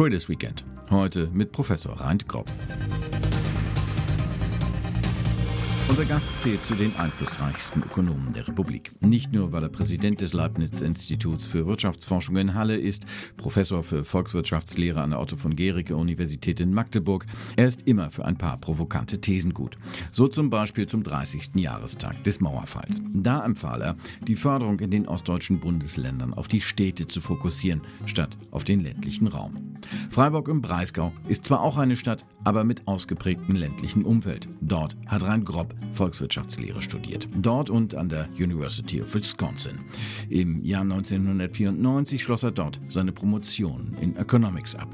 Traders Weekend. Heute mit Professor Reint Grob. Unser Gast zählt zu den einflussreichsten Ökonomen der Republik. Nicht nur, weil er Präsident des Leibniz-Instituts für Wirtschaftsforschung in Halle ist, Professor für Volkswirtschaftslehre an der Otto von Gericke Universität in Magdeburg. Er ist immer für ein paar provokante Thesen gut. So zum Beispiel zum 30. Jahrestag des Mauerfalls. Da empfahl er, die Förderung in den ostdeutschen Bundesländern auf die Städte zu fokussieren, statt auf den ländlichen Raum. Freiburg im Breisgau ist zwar auch eine Stadt, aber mit ausgeprägtem ländlichen Umfeld. Dort hat Rhein Grob Volkswirtschaftslehre studiert. Dort und an der University of Wisconsin. Im Jahr 1994 schloss er dort seine Promotion in Economics ab.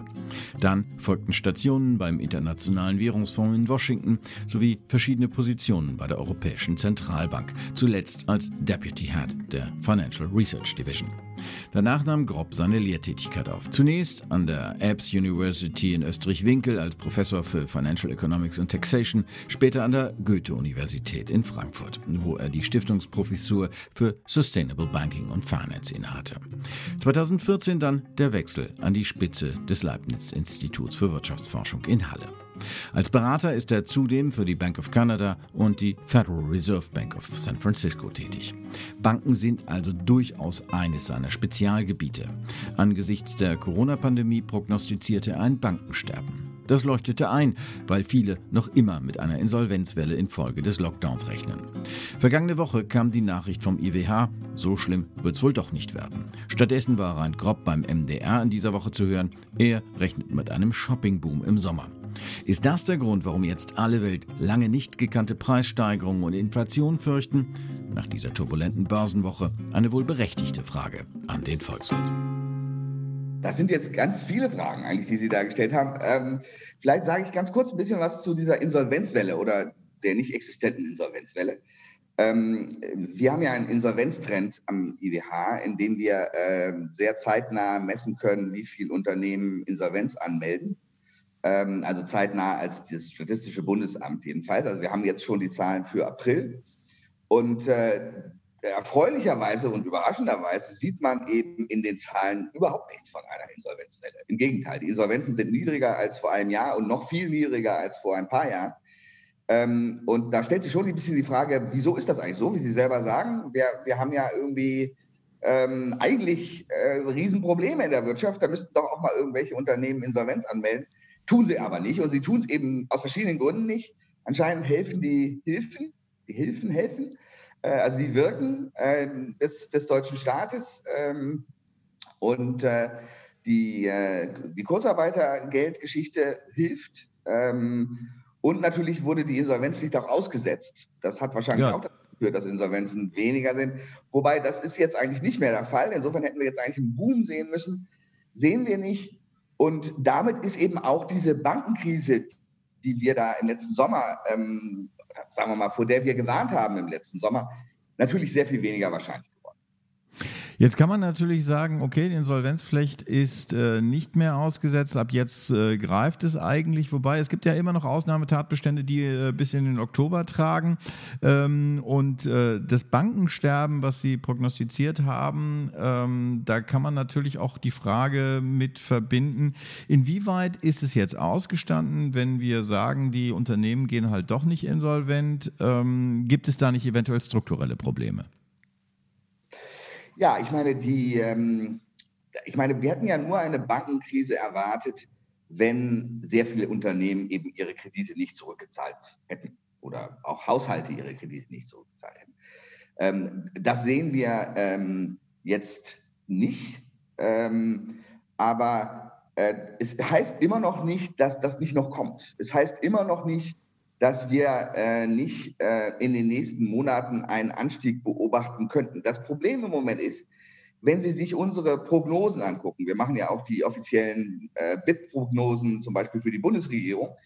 Dann folgten Stationen beim Internationalen Währungsfonds in Washington sowie verschiedene Positionen bei der Europäischen Zentralbank, zuletzt als Deputy Head der Financial Research Division. Danach nahm Grob seine Lehrtätigkeit auf. Zunächst an der Abbs University in Österreich-Winkel als Professor für Financial Economics and Taxation, später an der Goethe-Universität in Frankfurt, wo er die Stiftungsprofessur für Sustainable Banking und Finance innehatte. 2014 dann der Wechsel an die Spitze des Leibniz-Instituts für Wirtschaftsforschung in Halle. Als Berater ist er zudem für die Bank of Canada und die Federal Reserve Bank of San Francisco tätig. Banken sind also durchaus eines seiner Spezialgebiete. Angesichts der Corona-Pandemie prognostizierte er ein Bankensterben. Das leuchtete ein, weil viele noch immer mit einer Insolvenzwelle infolge des Lockdowns rechnen. Vergangene Woche kam die Nachricht vom IWH, so schlimm wird es wohl doch nicht werden. Stattdessen war Rein Grob beim MDR in dieser Woche zu hören. Er rechnet mit einem Shoppingboom im Sommer. Ist das der Grund, warum jetzt alle Welt lange nicht gekannte Preissteigerungen und Inflation fürchten? Nach dieser turbulenten Börsenwoche eine wohl berechtigte Frage an den Volkswirt. Das sind jetzt ganz viele Fragen eigentlich, die Sie da gestellt haben. Ähm, vielleicht sage ich ganz kurz ein bisschen was zu dieser Insolvenzwelle oder der nicht existenten Insolvenzwelle. Ähm, wir haben ja einen Insolvenztrend am IWH, in dem wir äh, sehr zeitnah messen können, wie viele Unternehmen Insolvenz anmelden also zeitnah als das Statistische Bundesamt jedenfalls. Also wir haben jetzt schon die Zahlen für April. Und äh, erfreulicherweise und überraschenderweise sieht man eben in den Zahlen überhaupt nichts von einer Insolvenzwelle. Im Gegenteil, die Insolvenzen sind niedriger als vor einem Jahr und noch viel niedriger als vor ein paar Jahren. Ähm, und da stellt sich schon ein bisschen die Frage, wieso ist das eigentlich so, wie Sie selber sagen? Wir, wir haben ja irgendwie ähm, eigentlich äh, Riesenprobleme in der Wirtschaft. Da müssten doch auch mal irgendwelche Unternehmen Insolvenz anmelden. Tun sie aber nicht und sie tun es eben aus verschiedenen Gründen nicht. Anscheinend helfen die Hilfen, die Hilfen helfen, äh, also die Wirken äh, des, des, deutschen Staates ähm, und äh, die, äh, die Kurzarbeitergeldgeschichte hilft. Ähm, und natürlich wurde die Insolvenzpflicht auch ausgesetzt. Das hat wahrscheinlich ja. auch dazu geführt, dass Insolvenzen weniger sind. Wobei das ist jetzt eigentlich nicht mehr der Fall. Insofern hätten wir jetzt eigentlich einen Boom sehen müssen. Sehen wir nicht. Und damit ist eben auch diese Bankenkrise, die wir da im letzten Sommer, ähm, sagen wir mal, vor der wir gewarnt haben im letzten Sommer, natürlich sehr viel weniger wahrscheinlich. Jetzt kann man natürlich sagen, okay, die Insolvenzpflicht ist äh, nicht mehr ausgesetzt, ab jetzt äh, greift es eigentlich, wobei es gibt ja immer noch Ausnahmetatbestände, die äh, bis in den Oktober tragen. Ähm, und äh, das Bankensterben, was Sie prognostiziert haben, ähm, da kann man natürlich auch die Frage mit verbinden, inwieweit ist es jetzt ausgestanden, wenn wir sagen, die Unternehmen gehen halt doch nicht insolvent, ähm, gibt es da nicht eventuell strukturelle Probleme? Ja, ich meine, die, ähm, ich meine, wir hätten ja nur eine Bankenkrise erwartet, wenn sehr viele Unternehmen eben ihre Kredite nicht zurückgezahlt hätten oder auch Haushalte ihre Kredite nicht zurückgezahlt hätten. Ähm, das sehen wir ähm, jetzt nicht, ähm, aber äh, es heißt immer noch nicht, dass das nicht noch kommt. Es heißt immer noch nicht, dass wir äh, nicht äh, in den nächsten Monaten einen Anstieg beobachten könnten. Das Problem im Moment ist, wenn Sie sich unsere Prognosen angucken, wir machen ja auch die offiziellen äh, BIP-Prognosen zum Beispiel für die Bundesregierung,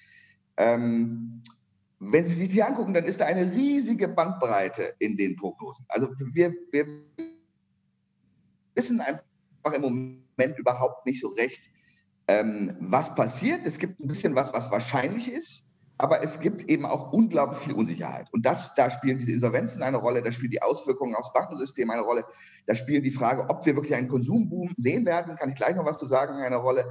ähm, wenn Sie sich die angucken, dann ist da eine riesige Bandbreite in den Prognosen. Also wir, wir wissen einfach im Moment überhaupt nicht so recht, ähm, was passiert. Es gibt ein bisschen was, was wahrscheinlich ist. Aber es gibt eben auch unglaublich viel Unsicherheit. Und das, da spielen diese Insolvenzen eine Rolle, da spielen die Auswirkungen aufs Bankensystem eine Rolle, da spielen die Frage, ob wir wirklich einen Konsumboom sehen werden, kann ich gleich noch was zu sagen, eine Rolle.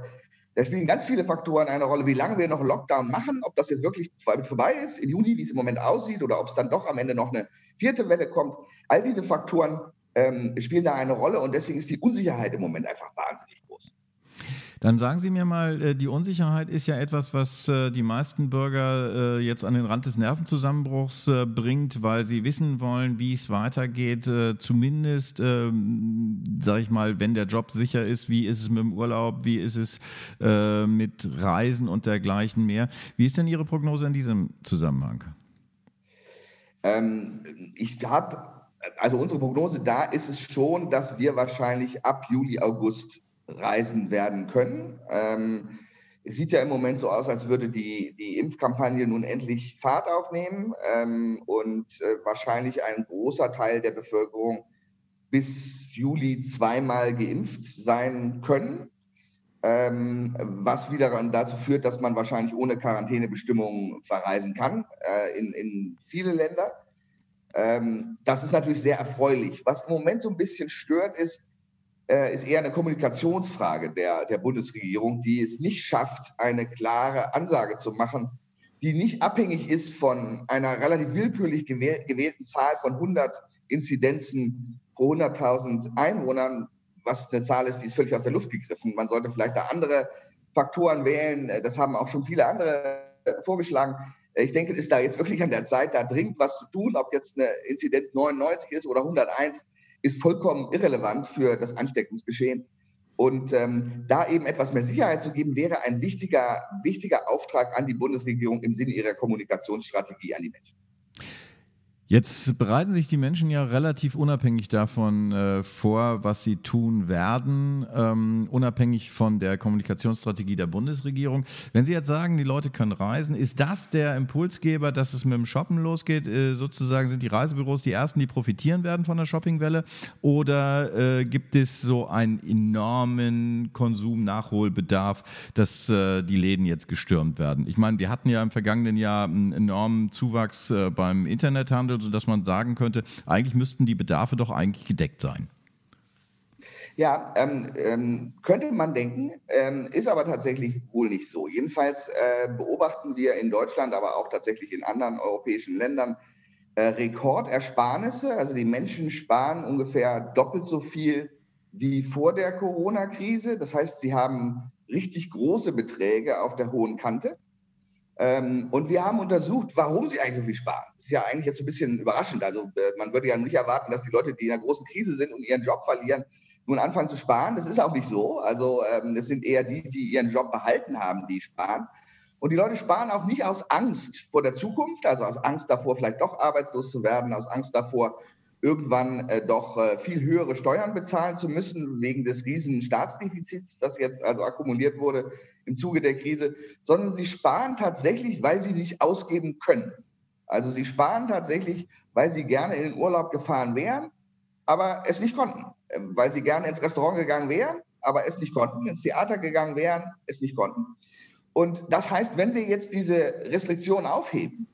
Da spielen ganz viele Faktoren eine Rolle, wie lange wir noch Lockdown machen, ob das jetzt wirklich vorbei ist im Juni, wie es im Moment aussieht, oder ob es dann doch am Ende noch eine vierte Welle kommt. All diese Faktoren ähm, spielen da eine Rolle und deswegen ist die Unsicherheit im Moment einfach wahnsinnig groß. Dann sagen Sie mir mal, äh, die Unsicherheit ist ja etwas, was äh, die meisten Bürger äh, jetzt an den Rand des Nervenzusammenbruchs bringt, weil sie wissen wollen, wie es weitergeht. Zumindest, ähm, sage ich mal, wenn der Job sicher ist, wie ist es mit dem Urlaub, wie ist es mit Reisen und dergleichen mehr. Wie ist denn Ihre Prognose in diesem Zusammenhang? Ähm, ich habe, also unsere Prognose da ist es schon, dass wir wahrscheinlich ab Juli, August reisen werden können. Ähm, es sieht ja im Moment so aus, als würde die, die Impfkampagne nun endlich Fahrt aufnehmen ähm, und äh, wahrscheinlich ein großer Teil der Bevölkerung bis Juli zweimal geimpft sein können, ähm, was wiederum dazu führt, dass man wahrscheinlich ohne Quarantänebestimmungen verreisen kann äh, in, in viele Länder. Ähm, das ist natürlich sehr erfreulich. Was im Moment so ein bisschen stört, ist, ist eher eine Kommunikationsfrage der, der Bundesregierung, die es nicht schafft, eine klare Ansage zu machen, die nicht abhängig ist von einer relativ willkürlich gewählten Zahl von 100 Inzidenzen pro 100.000 Einwohnern, was eine Zahl ist, die ist völlig aus der Luft gegriffen. Man sollte vielleicht da andere Faktoren wählen. Das haben auch schon viele andere vorgeschlagen. Ich denke, es ist da jetzt wirklich an der Zeit, da dringend was zu tun, ob jetzt eine Inzidenz 99 ist oder 101 ist vollkommen irrelevant für das Ansteckungsgeschehen. Und ähm, da eben etwas mehr Sicherheit zu geben, wäre ein wichtiger, wichtiger Auftrag an die Bundesregierung im Sinne ihrer Kommunikationsstrategie an die Menschen. Jetzt bereiten sich die Menschen ja relativ unabhängig davon äh, vor, was sie tun werden, ähm, unabhängig von der Kommunikationsstrategie der Bundesregierung. Wenn Sie jetzt sagen, die Leute können reisen, ist das der Impulsgeber, dass es mit dem Shoppen losgeht? Äh, sozusagen sind die Reisebüros die ersten, die profitieren werden von der Shoppingwelle? Oder äh, gibt es so einen enormen Konsum-Nachholbedarf, dass äh, die Läden jetzt gestürmt werden? Ich meine, wir hatten ja im vergangenen Jahr einen enormen Zuwachs äh, beim Internethandel sodass man sagen könnte, eigentlich müssten die Bedarfe doch eigentlich gedeckt sein. Ja, ähm, ähm, könnte man denken, ähm, ist aber tatsächlich wohl nicht so. Jedenfalls äh, beobachten wir in Deutschland, aber auch tatsächlich in anderen europäischen Ländern äh, Rekordersparnisse. Also die Menschen sparen ungefähr doppelt so viel wie vor der Corona-Krise. Das heißt, sie haben richtig große Beträge auf der hohen Kante. Ähm, und wir haben untersucht, warum sie eigentlich so viel sparen. Das ist ja eigentlich jetzt ein bisschen überraschend. Also äh, man würde ja nicht erwarten, dass die Leute, die in einer großen Krise sind und ihren Job verlieren, nun anfangen zu sparen. Das ist auch nicht so. Also ähm, das sind eher die, die ihren Job behalten haben, die sparen. Und die Leute sparen auch nicht aus Angst vor der Zukunft, also aus Angst davor, vielleicht doch arbeitslos zu werden, aus Angst davor, irgendwann äh, doch äh, viel höhere Steuern bezahlen zu müssen, wegen des riesen Staatsdefizits, das jetzt also akkumuliert wurde im Zuge der Krise, sondern sie sparen tatsächlich, weil sie nicht ausgeben können. Also sie sparen tatsächlich, weil sie gerne in den Urlaub gefahren wären, aber es nicht konnten. Äh, weil sie gerne ins Restaurant gegangen wären, aber es nicht konnten, ins Theater gegangen wären, es nicht konnten. Und das heißt, wenn wir jetzt diese Restriktion aufheben,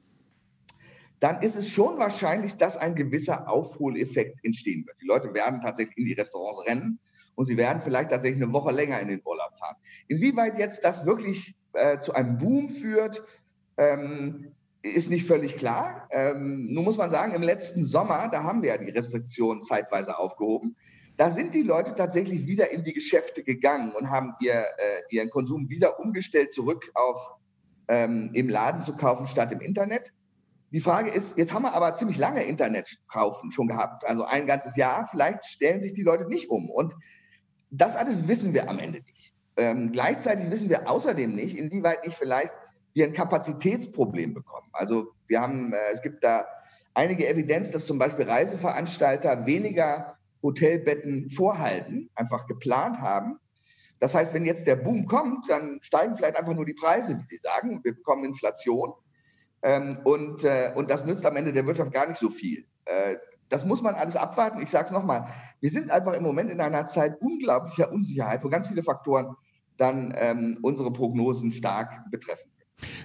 dann ist es schon wahrscheinlich, dass ein gewisser Aufholeffekt entstehen wird. Die Leute werden tatsächlich in die Restaurants rennen und sie werden vielleicht tatsächlich eine Woche länger in den Urlaub fahren. Inwieweit jetzt das wirklich äh, zu einem Boom führt, ähm, ist nicht völlig klar. Ähm, nun muss man sagen, im letzten Sommer, da haben wir ja die Restriktionen zeitweise aufgehoben. Da sind die Leute tatsächlich wieder in die Geschäfte gegangen und haben ihr, äh, ihren Konsum wieder umgestellt, zurück auf ähm, im Laden zu kaufen statt im Internet. Die Frage ist, jetzt haben wir aber ziemlich lange Internet kaufen schon gehabt, also ein ganzes Jahr. Vielleicht stellen sich die Leute nicht um. Und das alles wissen wir am Ende nicht. Ähm, gleichzeitig wissen wir außerdem nicht, inwieweit nicht vielleicht wir ein Kapazitätsproblem bekommen. Also wir haben, äh, es gibt da einige Evidenz, dass zum Beispiel Reiseveranstalter weniger Hotelbetten vorhalten, einfach geplant haben. Das heißt, wenn jetzt der Boom kommt, dann steigen vielleicht einfach nur die Preise, wie Sie sagen. Wir bekommen Inflation. Ähm, und, äh, und das nützt am Ende der Wirtschaft gar nicht so viel. Äh, das muss man alles abwarten. Ich sage es nochmal, wir sind einfach im Moment in einer Zeit unglaublicher Unsicherheit, wo ganz viele Faktoren dann ähm, unsere Prognosen stark betreffen.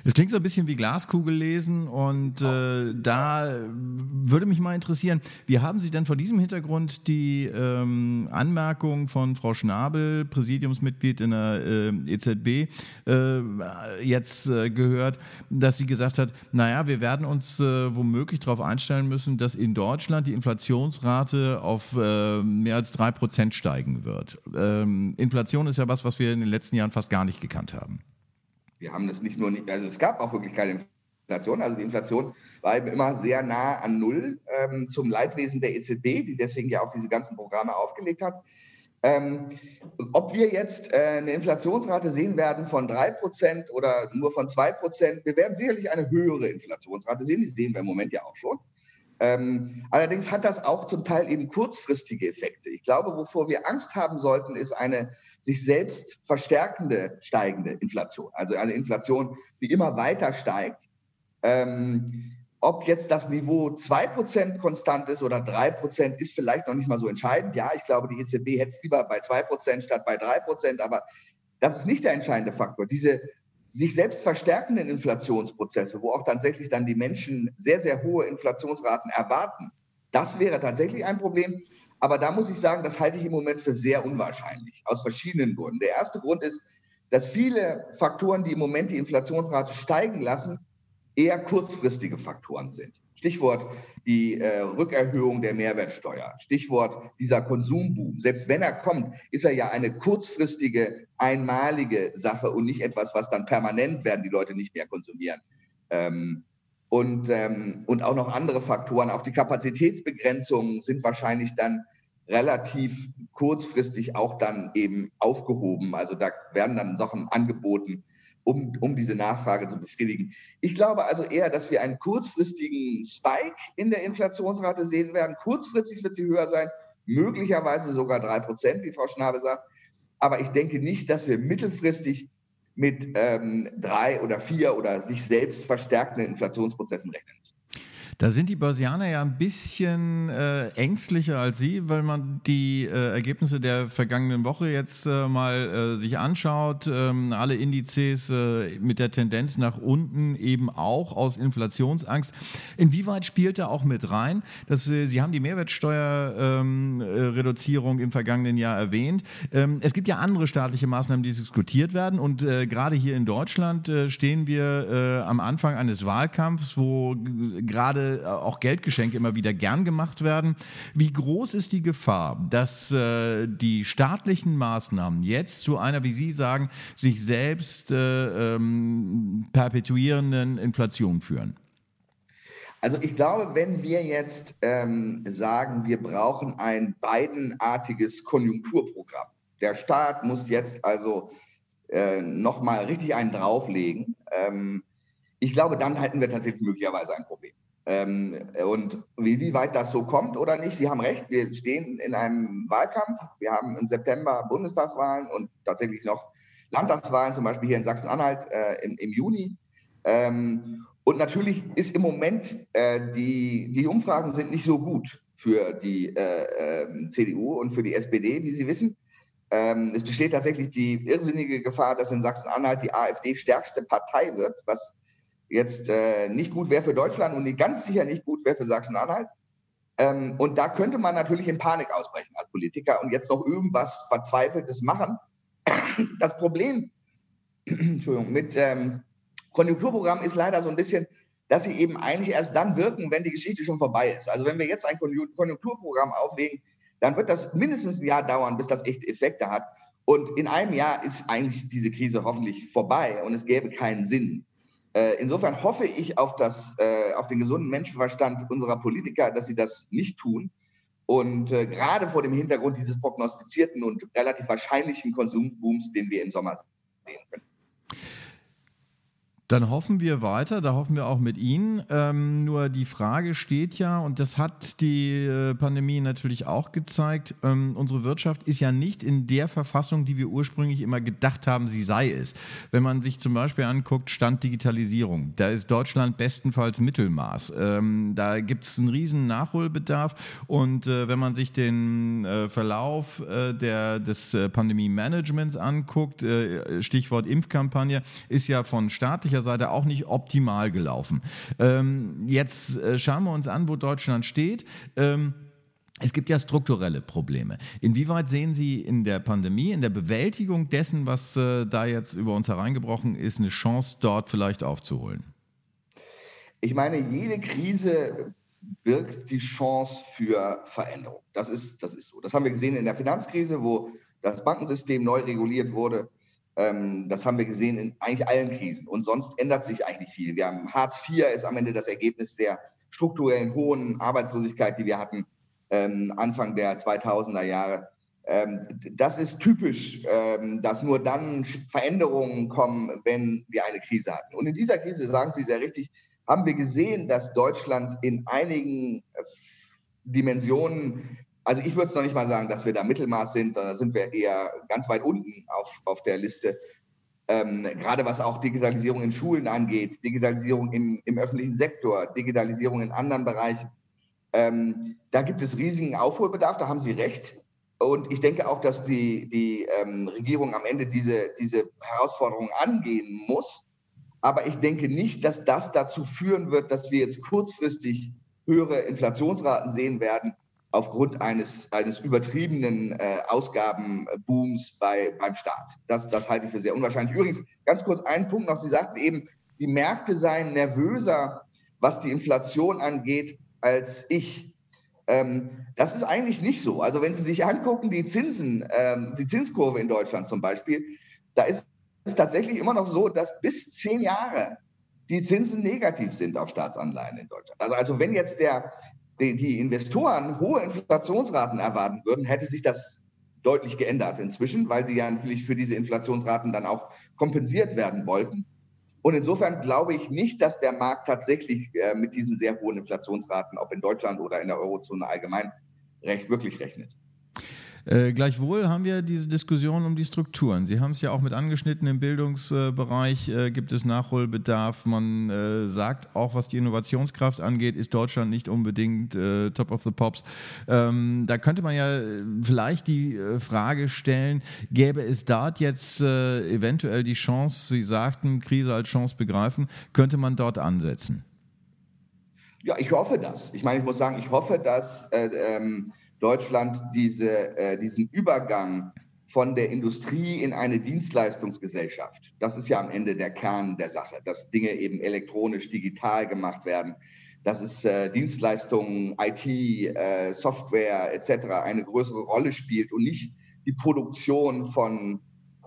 Es klingt so ein bisschen wie Glaskugel lesen und äh, da würde mich mal interessieren, wie haben Sie denn vor diesem Hintergrund die ähm, Anmerkung von Frau Schnabel, Präsidiumsmitglied in der äh, EZB, äh, jetzt äh, gehört, dass sie gesagt hat, naja, wir werden uns äh, womöglich darauf einstellen müssen, dass in Deutschland die Inflationsrate auf äh, mehr als drei Prozent steigen wird. Ähm, Inflation ist ja was, was wir in den letzten Jahren fast gar nicht gekannt haben. Wir haben das nicht nur, nicht, also es gab auch wirklich keine Inflation. Also die Inflation war eben immer sehr nah an Null ähm, zum Leidwesen der EZB, die deswegen ja auch diese ganzen Programme aufgelegt hat. Ähm, ob wir jetzt äh, eine Inflationsrate sehen werden von 3% oder nur von 2%, wir werden sicherlich eine höhere Inflationsrate sehen. Die sehen wir im Moment ja auch schon. Ähm, allerdings hat das auch zum Teil eben kurzfristige Effekte. Ich glaube, wovor wir Angst haben sollten, ist eine sich selbst verstärkende steigende Inflation. Also eine Inflation, die immer weiter steigt. Ähm, ob jetzt das Niveau 2% konstant ist oder 3%, ist vielleicht noch nicht mal so entscheidend. Ja, ich glaube, die EZB hätte es lieber bei 2% statt bei 3%, aber das ist nicht der entscheidende Faktor. Diese sich selbst verstärkenden Inflationsprozesse, wo auch tatsächlich dann die Menschen sehr, sehr hohe Inflationsraten erwarten, das wäre tatsächlich ein Problem. Aber da muss ich sagen, das halte ich im Moment für sehr unwahrscheinlich, aus verschiedenen Gründen. Der erste Grund ist, dass viele Faktoren, die im Moment die Inflationsrate steigen lassen, eher kurzfristige Faktoren sind. Stichwort die äh, Rückerhöhung der Mehrwertsteuer, Stichwort dieser Konsumboom. Selbst wenn er kommt, ist er ja eine kurzfristige, einmalige Sache und nicht etwas, was dann permanent werden die Leute nicht mehr konsumieren. Ähm, und, ähm, und auch noch andere Faktoren. Auch die Kapazitätsbegrenzungen sind wahrscheinlich dann relativ kurzfristig auch dann eben aufgehoben. Also da werden dann Sachen angeboten, um, um diese Nachfrage zu befriedigen. Ich glaube also eher, dass wir einen kurzfristigen Spike in der Inflationsrate sehen werden. Kurzfristig wird sie höher sein, möglicherweise sogar drei Prozent, wie Frau Schnabe sagt. Aber ich denke nicht, dass wir mittelfristig mit ähm, drei oder vier oder sich selbst verstärkenden Inflationsprozessen rechnen müssen. Da sind die Börsianer ja ein bisschen äh, ängstlicher als Sie, weil man die äh, Ergebnisse der vergangenen Woche jetzt äh, mal äh, sich anschaut. Ähm, alle Indizes äh, mit der Tendenz nach unten eben auch aus Inflationsangst. Inwieweit spielt da auch mit rein? Dass, äh, Sie haben die Mehrwertsteuerreduzierung ähm, im vergangenen Jahr erwähnt. Ähm, es gibt ja andere staatliche Maßnahmen, die diskutiert werden. Und gerade hier in Deutschland stehen wir am Anfang eines Wahlkampfs, wo gerade äh, auch Geldgeschenke immer wieder gern gemacht werden. Wie groß ist die Gefahr, dass äh, die staatlichen Maßnahmen jetzt zu einer, wie Sie sagen, sich selbst äh, ähm, perpetuierenden Inflation führen? Also ich glaube, wenn wir jetzt ähm, sagen, wir brauchen ein beidenartiges Konjunkturprogramm. Der Staat muss jetzt also äh, nochmal richtig einen drauflegen. Ähm, ich glaube, dann hätten wir tatsächlich möglicherweise ein Problem. Ähm, und wie, wie weit das so kommt oder nicht, Sie haben recht, wir stehen in einem Wahlkampf. Wir haben im September Bundestagswahlen und tatsächlich noch Landtagswahlen, zum Beispiel hier in Sachsen-Anhalt äh, im, im, Juni. Ähm, und natürlich ist im Moment äh, die, die Umfragen sind nicht so gut für die äh, ähm, CDU und für die SPD, wie Sie wissen. Ähm, es besteht tatsächlich die irrsinnige Gefahr, dass in Sachsen-Anhalt die AfD stärkste Partei wird, was jetzt äh, nicht gut wäre für Deutschland und ganz sicher nicht gut wäre für Sachsen-Anhalt. Ähm, und da könnte man natürlich in Panik ausbrechen als Politiker und jetzt noch irgendwas Verzweifeltes machen. Das Problem Entschuldigung, mit ähm, Konjunkturprogramm ist leider so ein bisschen, dass sie eben eigentlich erst dann wirken, wenn die Geschichte schon vorbei ist. Also wenn wir jetzt ein Konjunkturprogramm auflegen, dann wird das mindestens ein Jahr dauern, bis das echte Effekte hat. Und in einem Jahr ist eigentlich diese Krise hoffentlich vorbei und es gäbe keinen Sinn, insofern hoffe ich auf, das, äh, auf den gesunden Menschenverstand unserer Politiker, dass sie das nicht tun. Und äh, gerade vor dem Hintergrund dieses prognostizierten und relativ wahrscheinlichen Konsumbooms, den wir im Sommer sehen können. Dann hoffen wir weiter, da hoffen wir auch mit Ihnen. Ähm, nur die Frage steht ja, und das hat die äh, Pandemie natürlich auch gezeigt, ähm, unsere Wirtschaft ist ja nicht in der Verfassung, die wir ursprünglich immer gedacht haben, sie sei es. Wenn man sich zum Beispiel anguckt, Stand Digitalisierung, da ist Deutschland bestenfalls Mittelmaß. Ähm, da gibt es einen riesen Nachholbedarf. Und äh, wenn man sich den äh, Verlauf äh, der, des äh, Pandemie-Managements anguckt, Stichwort Impfkampagne, ist ja von staatlicher Seite auch nicht optimal gelaufen. Ähm, jetzt äh, schauen wir uns an, wo Deutschland steht. Ähm, es gibt ja strukturelle Probleme. Inwieweit sehen Sie in der Pandemie, in der Bewältigung dessen, was äh, da jetzt über uns hereingebrochen ist, eine Chance, dort vielleicht aufzuholen? Ich meine, jede Krise birgt die Chance für Veränderung. Das ist, das ist so. Das haben wir gesehen in der Finanzkrise, wo das Bankensystem neu reguliert wurde. Ähm, das haben wir gesehen in eigentlich allen Krisen. Und sonst ändert sich eigentlich viel. Wir haben Hartz IV ist am Ende das Ergebnis der strukturellen hohen Arbeitslosigkeit, die wir hatten ähm, Anfang der 2000er Jahre. Ähm, das ist typisch, ähm, dass nur dann Veränderungen kommen, wenn wir eine Krise hatten. Und in dieser Krise, sagen Sie sehr richtig, haben wir gesehen, dass Deutschland in einigen äh, Dimensionen, also ich würde es noch nicht mal sagen, dass wir da Mittelmaß sind, sondern sind wir eher ganz weit unten auf, auf der Liste. Ähm, gerade was auch Digitalisierung in Schulen angeht, Digitalisierung im, im öffentlichen Sektor, Digitalisierung in anderen Bereichen. Ähm, da gibt es riesigen Aufholbedarf, da haben Sie recht. Und ich denke auch, dass die, die ähm, Regierung am Ende diese, diese Herausforderung angehen muss. Aber ich denke nicht, dass das dazu führen wird, dass wir jetzt kurzfristig höhere Inflationsraten sehen werden aufgrund eines, eines übertriebenen äh, Ausgabenbooms bei, beim Staat. Das, das halte ich für sehr unwahrscheinlich. Übrigens, ganz kurz einen Punkt noch. Sie sagten eben, die Märkte seien nervöser, was die Inflation angeht, als ich. Ähm, das ist eigentlich nicht so. Also wenn Sie sich angucken, die Zinsen, ähm, die Zinskurve in Deutschland zum Beispiel, da ist es tatsächlich immer noch so, dass bis zehn Jahre die Zinsen negativ sind auf Staatsanleihen in Deutschland. Also, also wenn jetzt der, die, die Investoren hohe Inflationsraten erwarten würden, hätte sich das deutlich geändert inzwischen, weil sie ja natürlich für diese Inflationsraten dann auch kompensiert werden wollten. Und insofern glaube ich nicht, dass der Markt tatsächlich äh, mit diesen sehr hohen Inflationsraten, ob in Deutschland oder in der Eurozone allgemein, recht wirklich rechnet. Äh, gleichwohl haben wir diese Diskussion um die Strukturen. Sie haben es ja auch mit angeschnitten im Bildungsbereich, äh, gibt es Nachholbedarf. Man äh, sagt auch, was die Innovationskraft angeht, ist Deutschland nicht unbedingt äh, Top of the Pops. Ähm, da könnte man ja vielleicht die äh, Frage stellen, gäbe es dort jetzt äh, eventuell die Chance, Sie sagten, Krise als Chance begreifen, könnte man dort ansetzen? Ja, ich hoffe das. Ich meine, ich muss sagen, ich hoffe, dass ähm, Deutschland diese, äh, diesen Übergang von der Industrie in eine Dienstleistungsgesellschaft. Das ist ja am Ende der Kern der Sache, dass Dinge eben elektronisch, digital gemacht werden, dass es äh, Dienstleistungen, IT, äh, Software etc. eine größere Rolle spielt und nicht die Produktion von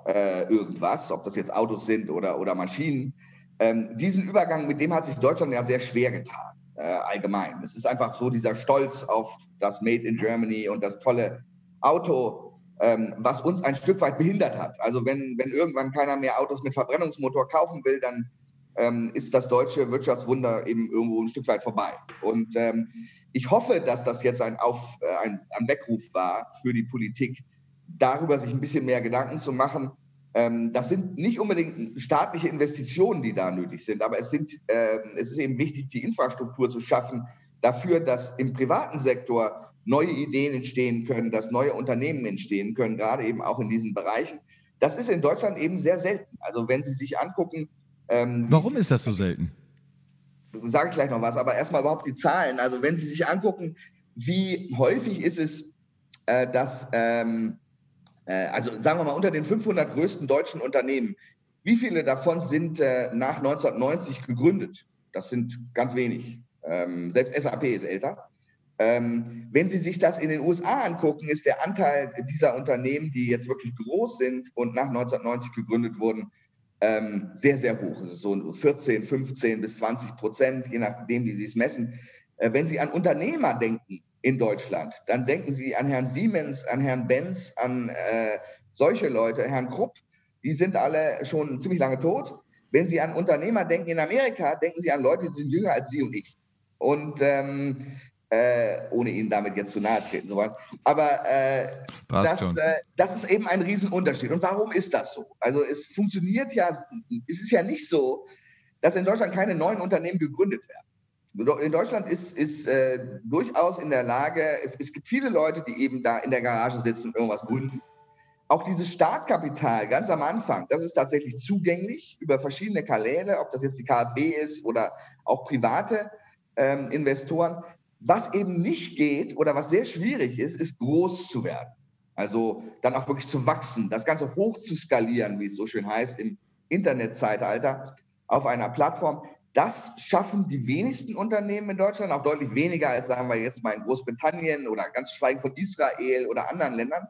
äh, irgendwas, ob das jetzt Autos sind oder, oder Maschinen. Ähm, diesen Übergang, mit dem hat sich Deutschland ja sehr schwer getan äh, allgemein. Es ist einfach so dieser Stolz auf das Made in Germany und das tolle Auto, ähm, was uns ein Stück weit behindert hat. Also wenn, wenn irgendwann keiner mehr Autos mit Verbrennungsmotor kaufen will, dann ähm, ist das deutsche Wirtschaftswunder eben irgendwo ein Stück weit vorbei. Und ähm, ich hoffe, dass das jetzt ein, Auf, äh, ein, ein Weckruf war für die Politik, darüber sich ein bisschen mehr Gedanken zu machen, das sind nicht unbedingt staatliche Investitionen, die da nötig sind, aber es, sind, äh, es ist eben wichtig, die Infrastruktur zu schaffen dafür, dass im privaten Sektor neue Ideen entstehen können, dass neue Unternehmen entstehen können, gerade eben auch in diesen Bereichen. Das ist in Deutschland eben sehr selten. Also wenn Sie sich angucken. Ähm, Warum ist das so selten? Sage ich gleich noch was, aber erstmal überhaupt die Zahlen. Also wenn Sie sich angucken, wie häufig ist es, äh, dass ähm, äh, also sagen wir mal unter den 500 größten deutschen Unternehmen, wie viele davon sind äh, nach 1990 gegründet? Das sind ganz wenig. Ähm, selbst SAP ist älter. Ähm, wenn Sie sich das in den USA angucken, ist der Anteil dieser Unternehmen, die jetzt wirklich groß sind und nach 1990 gegründet wurden, ähm, sehr, sehr hoch. Es ist so 14, 15 bis 20 Prozent, je nachdem, wie Sie es messen. Äh, wenn Sie an Unternehmer denken, in Deutschland. Dann denken Sie an Herrn Siemens, an Herrn Benz, an äh, solche Leute, Herrn Krupp, die sind alle schon ziemlich lange tot. Wenn Sie an Unternehmer denken in Amerika, denken Sie an Leute, die sind jünger als Sie und ich. Und ähm, äh, ohne Ihnen damit jetzt zu nahe treten zu wollen. Aber äh, das, äh, das, ist eben ein Riesenunterschied. Und warum ist das so? Also es funktioniert ja, es ist ja nicht so, dass in Deutschland keine neuen Unternehmen gegründet werden. In Deutschland ist, ist äh, durchaus in der Lage, es, es, gibt viele Leute, die eben da in der Garage sitzen und irgendwas gründen. auch dieses Startkapital ganz am Anfang, das ist tatsächlich zugänglich über verschiedene Kanäle, ob das jetzt die KfW ist oder auch private ähm, Investoren. Was eben nicht geht oder was sehr schwierig ist, ist groß zu werden. Also dann auch wirklich zu wachsen, das Ganze hoch zu skalieren, wie es so schön heißt, im Internetzeitalter auf einer Plattform. Das schaffen die wenigsten Unternehmen in Deutschland, auch deutlich weniger als, sagen wir jetzt mal, in Großbritannien oder ganz schweigen von Israel oder anderen Ländern.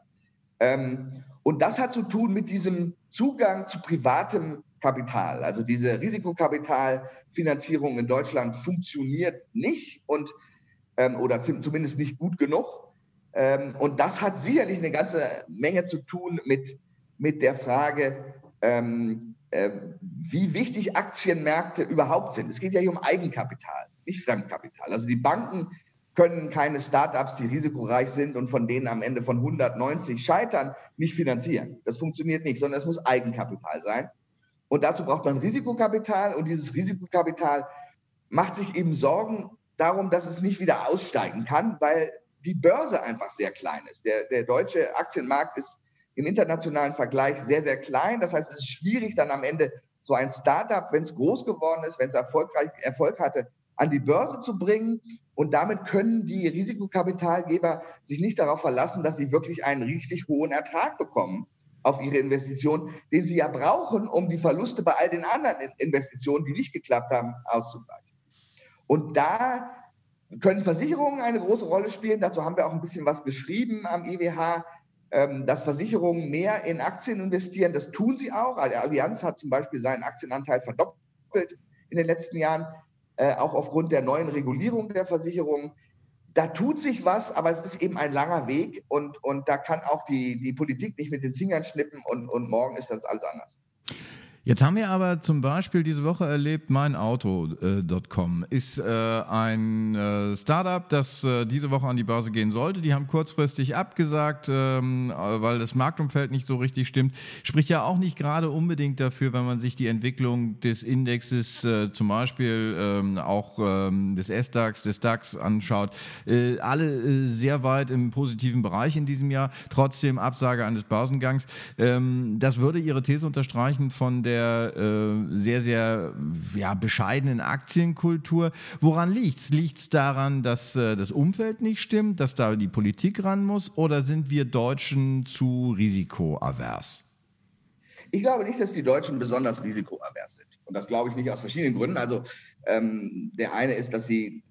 Ähm, und das hat zu tun mit diesem Zugang zu privatem Kapital. Also diese Risikokapitalfinanzierung in Deutschland funktioniert nicht und ähm, oder zumindest nicht gut genug. Ähm, und das hat sicherlich eine ganze Menge zu tun mit, mit der Frage, wie wichtig Aktienmärkte überhaupt sind. Es geht ja hier um Eigenkapital, nicht Fremdkapital. Also die Banken können keine Startups, die risikoreich sind und von denen am Ende von 190 scheitern, nicht finanzieren. Das funktioniert nicht, sondern es muss Eigenkapital sein. Und dazu braucht man Risikokapital und dieses Risikokapital macht sich eben Sorgen darum, dass es nicht wieder aussteigen kann, weil die Börse einfach sehr klein ist. Der, der deutsche Aktienmarkt ist im internationalen Vergleich sehr, sehr klein. Das heißt, es ist schwierig, dann am Ende so ein Startup, wenn es groß geworden ist, wenn es erfolgreich Erfolg hatte, an die Börse zu bringen. Und damit können die Risikokapitalgeber sich nicht darauf verlassen, dass sie wirklich einen richtig hohen Ertrag bekommen auf ihre Investitionen, den sie ja brauchen, um die Verluste bei all den anderen Investitionen, die nicht geklappt haben, auszugleichen. Und da können Versicherungen eine große Rolle spielen. Dazu haben wir auch ein bisschen was geschrieben am IWH, ähm, dass Versicherungen mehr in Aktien investieren. Das tun sie auch. Die Allianz hat zum Beispiel seinen Aktienanteil verdoppelt in den letzten Jahren. Äh, auch aufgrund der neuen Regulierung der Versicherung. Da tut sich was, aber es ist eben ein langer Weg und, und da kann auch die, die Politik nicht mit den Fingern schnippen und, und morgen ist das alles anders. Jetzt haben wir aber zum Beispiel diese Woche erlebt, meinauto.com ist äh, ein äh, Startup, das äh, diese Woche an die Börse gehen sollte. Die haben kurzfristig abgesagt, ähm, weil das Marktumfeld nicht so richtig stimmt. Spricht ja auch nicht gerade unbedingt dafür, wenn man sich die Entwicklung des Indexes, zum Beispiel ähm, auch ähm, des S-DAX, des DAX anschaut. Alle sehr weit im positiven Bereich in diesem Jahr, trotzdem Absage eines Börsengangs. Das würde Ihre These unterstreichen von der der äh, sehr, sehr ja, bescheidenen Aktienkultur. Woran liegt es? Liegt es daran, dass äh, das Umfeld nicht stimmt, dass da die Politik ran muss oder sind wir Deutschen zu risikoavers? Ich glaube nicht, dass die Deutschen besonders risikoavers sind. Und das glaube ich nicht aus verschiedenen Gründen. Also ähm, der eine ist, dass sie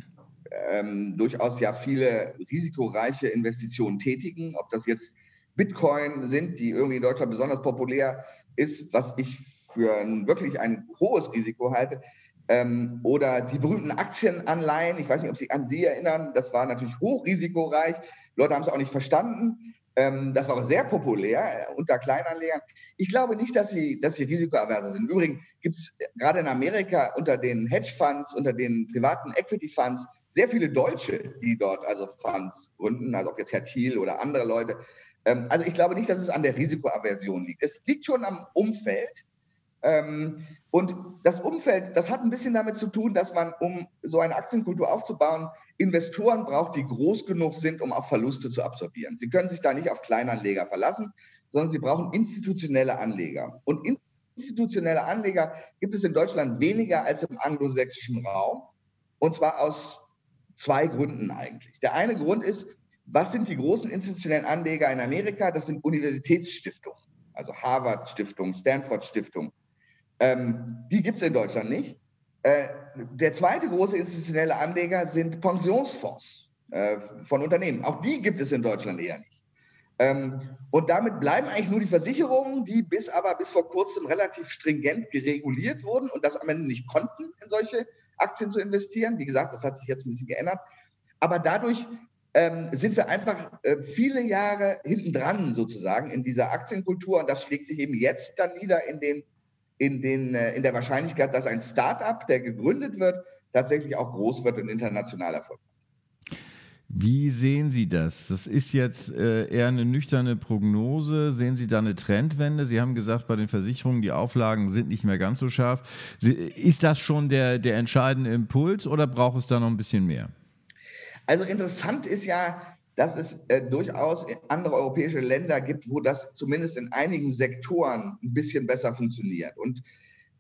ähm, durchaus ja viele risikoreiche Investitionen tätigen. Ob das jetzt Bitcoin sind, die irgendwie in Deutschland besonders populär ist, was ich für ein, wirklich ein hohes Risiko halte. Ähm, oder die berühmten Aktienanleihen, ich weiß nicht, ob Sie an sie erinnern, das war natürlich hochrisikoreich. Leute haben es auch nicht verstanden. Ähm, das war aber sehr populär äh, unter Kleinanlegern. Ich glaube nicht, dass sie, dass sie risikoaverser sind. Im Übrigen gibt es gerade in Amerika unter den Hedgefonds, unter den privaten Equity Funds sehr viele Deutsche, die dort also Funds gründen, also ob jetzt Herr Thiel oder andere Leute. Ähm, also ich glaube nicht, dass es an der Risikoaversion liegt. Es liegt schon am Umfeld. Ähm, und das Umfeld, das hat ein bisschen damit zu tun, dass man, um so eine Aktienkultur aufzubauen, Investoren braucht, die groß genug sind, um auch Verluste zu absorbieren. Sie können sich da nicht auf Kleinanleger verlassen, sondern sie brauchen institutionelle Anleger. Und institutionelle Anleger gibt es in Deutschland weniger als im anglosächsischen Raum. Und zwar aus zwei Gründen eigentlich. Der eine Grund ist, was sind die großen institutionellen Anleger in Amerika? Das sind Universitätsstiftungen, also Harvard Stiftung, Stanford Stiftung, ähm, die gibt es in Deutschland nicht. Äh, der zweite große institutionelle Anleger sind Pensionsfonds äh, von Unternehmen. Auch die gibt es in Deutschland eher nicht. Ähm, und damit bleiben eigentlich nur die Versicherungen, die bis aber bis vor kurzem relativ stringent gereguliert wurden und das am Ende nicht konnten, in solche Aktien zu investieren. Wie gesagt, das hat sich jetzt ein bisschen geändert. Aber dadurch ähm, sind wir einfach äh, viele Jahre hinten dran sozusagen in dieser Aktienkultur und das schlägt sich eben jetzt dann nieder in den in, den, äh, in der Wahrscheinlichkeit, dass ein Startup, der gegründet wird, tatsächlich auch groß wird und international Erfolg hat. Wie sehen Sie das? Das ist jetzt äh, eher eine nüchterne Prognose. Sehen Sie da eine Trendwende? Sie haben gesagt, bei den Versicherungen, die Auflagen sind nicht mehr ganz so scharf. Ist das schon der, der entscheidende Impuls oder braucht es da noch ein bisschen mehr? Also interessant ist ja, dass es äh, durchaus andere europäische Länder gibt, wo das zumindest in einigen Sektoren ein bisschen besser funktioniert. Und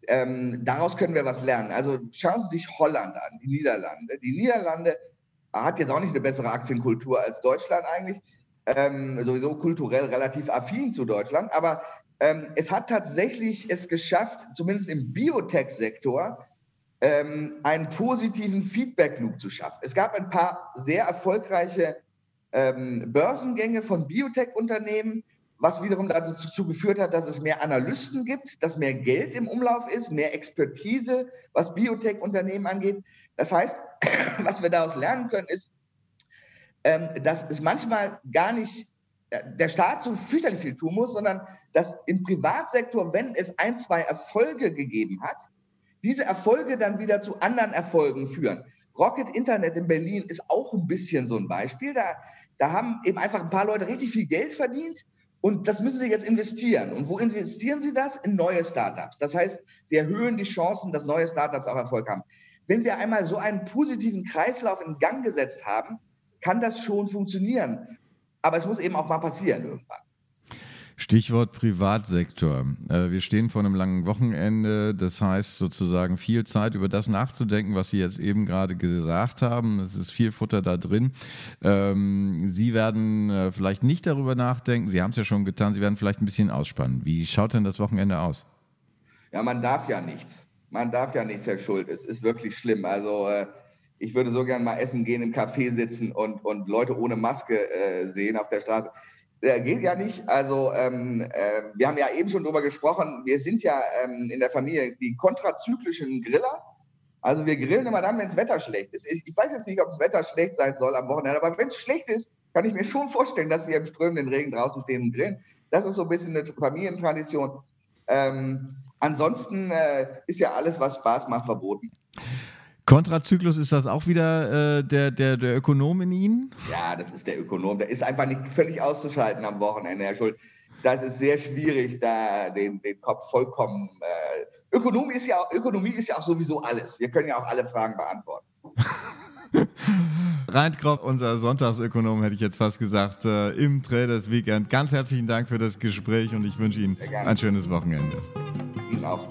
ähm, daraus können wir was lernen. Also schauen Sie sich Holland an, die Niederlande. Die Niederlande hat jetzt auch nicht eine bessere Aktienkultur als Deutschland eigentlich, ähm, sowieso kulturell relativ affin zu Deutschland, aber ähm, es hat tatsächlich es geschafft, zumindest im Biotech-Sektor, ähm, einen positiven Feedback-Loop zu schaffen. Es gab ein paar sehr erfolgreiche ähm, Börsengänge von Biotech-Unternehmen, was wiederum dazu geführt hat, dass es mehr Analysten gibt, dass mehr Geld im Umlauf ist, mehr Expertise, was Biotech-Unternehmen angeht. Das heißt, was wir daraus lernen können, ist, ähm, dass es manchmal gar nicht äh, der Staat so fürchterlich viel tun muss, sondern dass im Privatsektor, wenn es ein, zwei Erfolge gegeben hat, diese Erfolge dann wieder zu anderen Erfolgen führen. Rocket Internet in Berlin ist auch ein bisschen so ein Beispiel. Da, da haben eben einfach ein paar Leute richtig viel Geld verdient und das müssen sie jetzt investieren. Und wo investieren sie das? In neue Startups. Das heißt, sie erhöhen die Chancen, dass neue Startups auch Erfolg haben. Wenn wir einmal so einen positiven Kreislauf in Gang gesetzt haben, kann das schon funktionieren. Aber es muss eben auch mal passieren irgendwann. Stichwort Privatsektor. Äh, wir stehen vor einem langen Wochenende. Das heißt sozusagen viel Zeit über das nachzudenken, was Sie jetzt eben gerade gesagt haben. Es ist viel Futter da drin. Ähm, Sie werden äh, vielleicht nicht darüber nachdenken. Sie haben es ja schon getan. Sie werden vielleicht ein bisschen ausspannen. Wie schaut denn das Wochenende aus? Ja, man darf ja nichts. Man darf ja nichts, Herr Schuld. Es ist wirklich schlimm. Also äh, ich würde so gerne mal essen gehen, im Café sitzen und, und Leute ohne Maske sehen auf der Straße. Der geht ja nicht. Also ähm, äh, wir haben ja eben schon darüber gesprochen, wir sind ja ähm, in der Familie die kontrazyklischen Griller. Also wir grillen immer dann, wenn das Wetter schlecht ist. Ich, ich weiß jetzt nicht, ob das Wetter schlecht sein soll am Wochenende, aber wenn es schlecht ist, kann ich mir schon vorstellen, dass wir im strömenden Regen draußen stehen und grillen. Das ist so ein bisschen eine Familientradition. Ähm, ansonsten äh, ist ja alles, was Spaß macht, verboten. Kontrazyklus ist das auch wieder äh, der, der, der Ökonom in Ihnen? Ja, das ist der Ökonom. Der ist einfach nicht völlig auszuschalten am Wochenende, Herr Schuld. Das ist sehr schwierig, da den, den Kopf vollkommen. Äh, Ökonomie, ist ja, Ökonomie ist ja auch sowieso alles. Wir können ja auch alle Fragen beantworten. Reintkrop, unser Sonntagsökonom, hätte ich jetzt fast gesagt, äh, im Traders Weekend. Ganz herzlichen Dank für das Gespräch und ich wünsche Ihnen ein schönes Wochenende. Ihnen auch.